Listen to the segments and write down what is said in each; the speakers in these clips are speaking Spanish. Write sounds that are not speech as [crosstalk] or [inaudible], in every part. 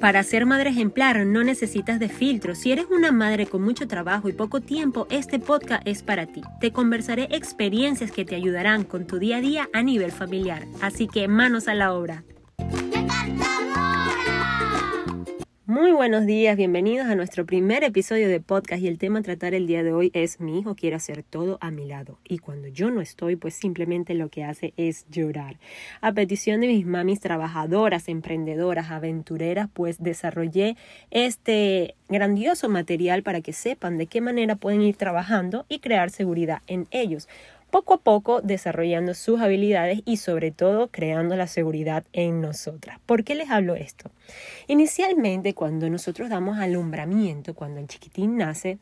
Para ser madre ejemplar no necesitas de filtro. Si eres una madre con mucho trabajo y poco tiempo, este podcast es para ti. Te conversaré experiencias que te ayudarán con tu día a día a nivel familiar. Así que manos a la obra. Muy buenos días, bienvenidos a nuestro primer episodio de podcast y el tema a tratar el día de hoy es mi hijo quiere hacer todo a mi lado y cuando yo no estoy pues simplemente lo que hace es llorar. A petición de mis mamis trabajadoras, emprendedoras, aventureras pues desarrollé este grandioso material para que sepan de qué manera pueden ir trabajando y crear seguridad en ellos poco a poco desarrollando sus habilidades y sobre todo creando la seguridad en nosotras. ¿Por qué les hablo esto? Inicialmente cuando nosotros damos alumbramiento, cuando el chiquitín nace,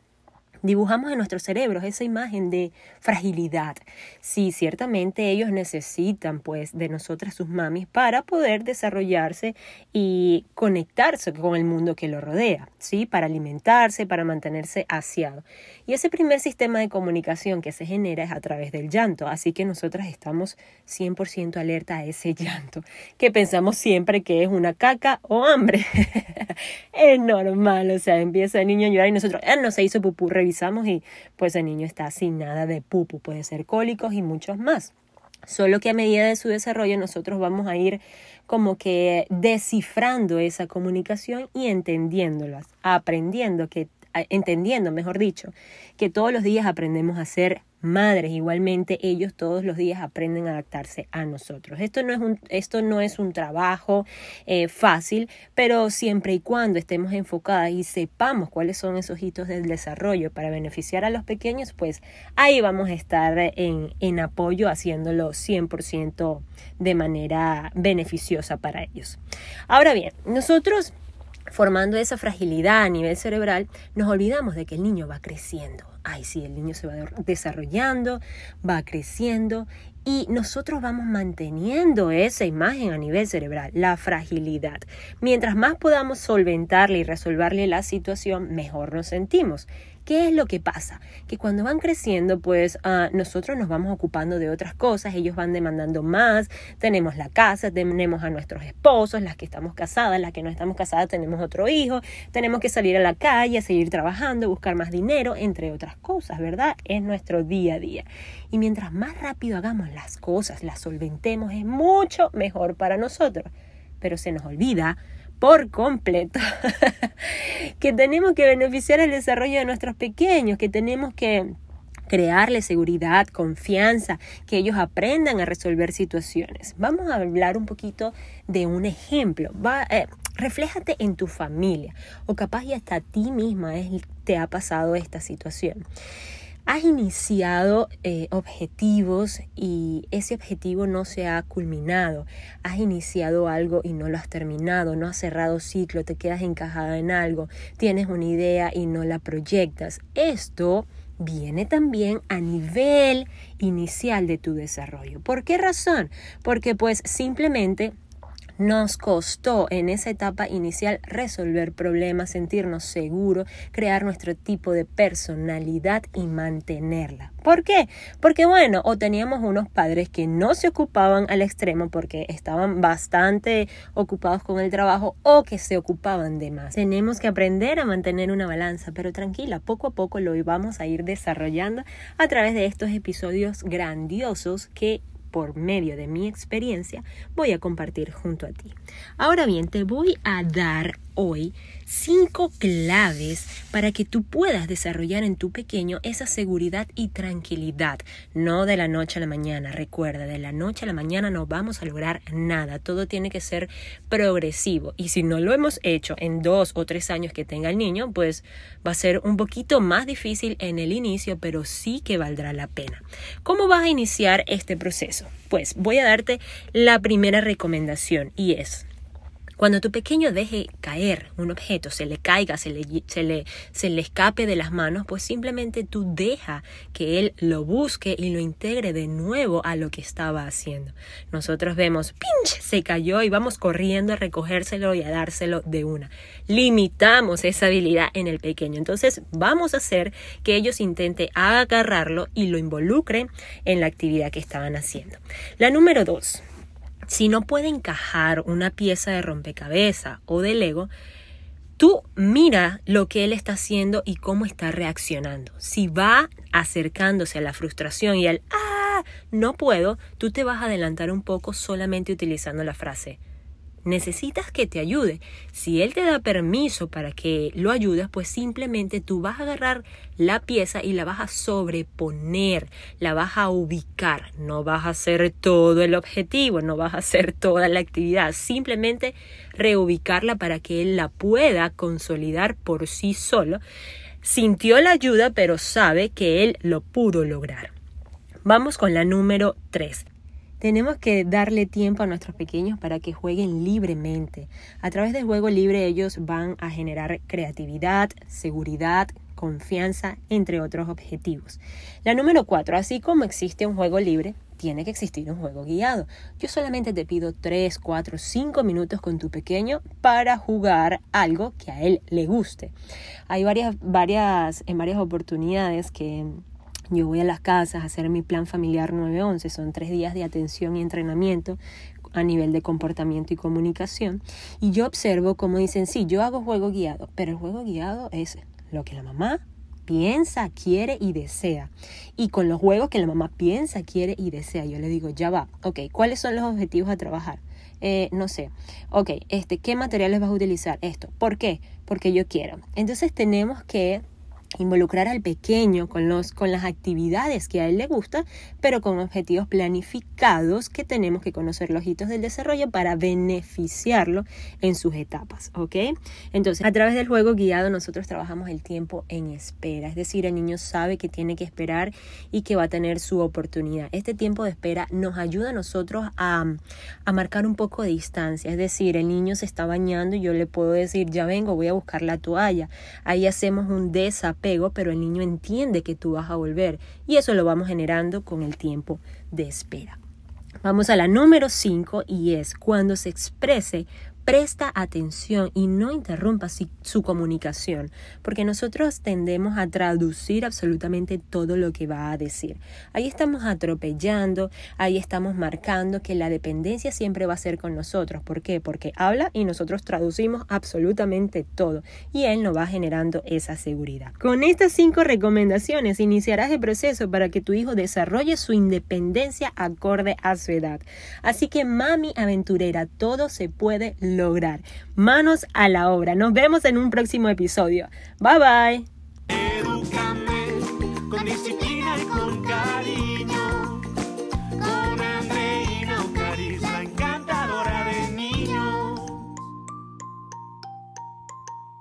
dibujamos en nuestros cerebros esa imagen de fragilidad. Sí, ciertamente ellos necesitan pues de nosotras sus mamis para poder desarrollarse y conectarse con el mundo que lo rodea, ¿sí? Para alimentarse, para mantenerse aseado. Y ese primer sistema de comunicación que se genera es a través del llanto, así que nosotras estamos 100% alerta a ese [laughs] llanto, que pensamos siempre que es una caca o hambre. [laughs] es normal, o sea, empieza el niño a llorar y nosotros, él no se hizo pupú, y pues el niño está sin nada de pupu, puede ser cólicos y muchos más. Solo que a medida de su desarrollo nosotros vamos a ir como que descifrando esa comunicación y entendiéndolas, aprendiendo que entendiendo, mejor dicho, que todos los días aprendemos a ser madres. Igualmente ellos todos los días aprenden a adaptarse a nosotros. Esto no es un, esto no es un trabajo eh, fácil, pero siempre y cuando estemos enfocadas y sepamos cuáles son esos hitos del desarrollo para beneficiar a los pequeños, pues ahí vamos a estar en, en apoyo haciéndolo 100% de manera beneficiosa para ellos. Ahora bien, nosotros formando esa fragilidad a nivel cerebral, nos olvidamos de que el niño va creciendo. Ay, sí, el niño se va desarrollando, va creciendo y nosotros vamos manteniendo esa imagen a nivel cerebral, la fragilidad. Mientras más podamos solventarle y resolverle la situación, mejor nos sentimos. ¿Qué es lo que pasa? Que cuando van creciendo, pues ah, nosotros nos vamos ocupando de otras cosas, ellos van demandando más, tenemos la casa, tenemos a nuestros esposos, las que estamos casadas, las que no estamos casadas tenemos otro hijo, tenemos que salir a la calle, seguir trabajando, buscar más dinero, entre otras cosas, ¿verdad? Es nuestro día a día. Y mientras más rápido hagamos las cosas, las solventemos, es mucho mejor para nosotros. Pero se nos olvida por completo [laughs] que tenemos que beneficiar el desarrollo de nuestros pequeños, que tenemos que crearles seguridad, confianza, que ellos aprendan a resolver situaciones. Vamos a hablar un poquito de un ejemplo. Va, eh, refléjate en tu familia o capaz y hasta a ti misma te ha pasado esta situación has iniciado eh, objetivos y ese objetivo no se ha culminado. Has iniciado algo y no lo has terminado, no has cerrado ciclo, te quedas encajada en algo, tienes una idea y no la proyectas. Esto viene también a nivel inicial de tu desarrollo. ¿Por qué razón? Porque pues simplemente nos costó en esa etapa inicial resolver problemas, sentirnos seguros, crear nuestro tipo de personalidad y mantenerla. ¿Por qué? Porque bueno, o teníamos unos padres que no se ocupaban al extremo porque estaban bastante ocupados con el trabajo o que se ocupaban de más. Tenemos que aprender a mantener una balanza, pero tranquila, poco a poco lo vamos a ir desarrollando a través de estos episodios grandiosos que por medio de mi experiencia voy a compartir junto a ti. Ahora bien, te voy a dar hoy cinco claves para que tú puedas desarrollar en tu pequeño esa seguridad y tranquilidad. No de la noche a la mañana. Recuerda, de la noche a la mañana no vamos a lograr nada. Todo tiene que ser progresivo. Y si no lo hemos hecho en dos o tres años que tenga el niño, pues va a ser un poquito más difícil en el inicio, pero sí que valdrá la pena. ¿Cómo vas a iniciar este proceso? Pues voy a darte la primera recomendación y es cuando tu pequeño deje caer un objeto, se le caiga, se le, se le, se le escape de las manos, pues simplemente tú deja que él lo busque y lo integre de nuevo a lo que estaba haciendo. Nosotros vemos, pinch, se cayó y vamos corriendo a recogérselo y a dárselo de una. Limitamos esa habilidad en el pequeño. Entonces vamos a hacer que ellos intenten agarrarlo y lo involucren en la actividad que estaban haciendo. La número dos si no puede encajar una pieza de rompecabezas o de Lego, tú mira lo que él está haciendo y cómo está reaccionando. Si va acercándose a la frustración y al ah, no puedo, tú te vas a adelantar un poco solamente utilizando la frase necesitas que te ayude. Si él te da permiso para que lo ayudes, pues simplemente tú vas a agarrar la pieza y la vas a sobreponer, la vas a ubicar. No vas a hacer todo el objetivo, no vas a hacer toda la actividad, simplemente reubicarla para que él la pueda consolidar por sí solo. Sintió la ayuda, pero sabe que él lo pudo lograr. Vamos con la número 3. Tenemos que darle tiempo a nuestros pequeños para que jueguen libremente. A través del juego libre ellos van a generar creatividad, seguridad, confianza, entre otros objetivos. La número cuatro, así como existe un juego libre, tiene que existir un juego guiado. Yo solamente te pido 3, 4, 5 minutos con tu pequeño para jugar algo que a él le guste. Hay varias, varias, en varias oportunidades que yo voy a las casas a hacer mi plan familiar 911, son tres días de atención y entrenamiento a nivel de comportamiento y comunicación. Y yo observo como dicen, sí, yo hago juego guiado, pero el juego guiado es lo que la mamá piensa, quiere y desea. Y con los juegos que la mamá piensa, quiere y desea, yo le digo, ya va, ok, ¿cuáles son los objetivos a trabajar? Eh, no sé, ok, este, ¿qué materiales vas a utilizar? Esto, ¿por qué? Porque yo quiero. Entonces tenemos que involucrar al pequeño con, los, con las actividades que a él le gusta, pero con objetivos planificados que tenemos que conocer los hitos del desarrollo para beneficiarlo en sus etapas, ¿ok? Entonces, a través del juego guiado nosotros trabajamos el tiempo en espera, es decir, el niño sabe que tiene que esperar y que va a tener su oportunidad. Este tiempo de espera nos ayuda a nosotros a, a marcar un poco de distancia, es decir, el niño se está bañando y yo le puedo decir, ya vengo, voy a buscar la toalla. Ahí hacemos un desapego pero el niño entiende que tú vas a volver y eso lo vamos generando con el tiempo de espera. Vamos a la número 5 y es cuando se exprese presta atención y no interrumpa su comunicación, porque nosotros tendemos a traducir absolutamente todo lo que va a decir. Ahí estamos atropellando, ahí estamos marcando que la dependencia siempre va a ser con nosotros. ¿Por qué? Porque habla y nosotros traducimos absolutamente todo y él nos va generando esa seguridad. Con estas cinco recomendaciones iniciarás el proceso para que tu hijo desarrolle su independencia acorde a su edad. Así que mami aventurera, todo se puede lograr. Manos a la obra. Nos vemos en un próximo episodio. Bye bye.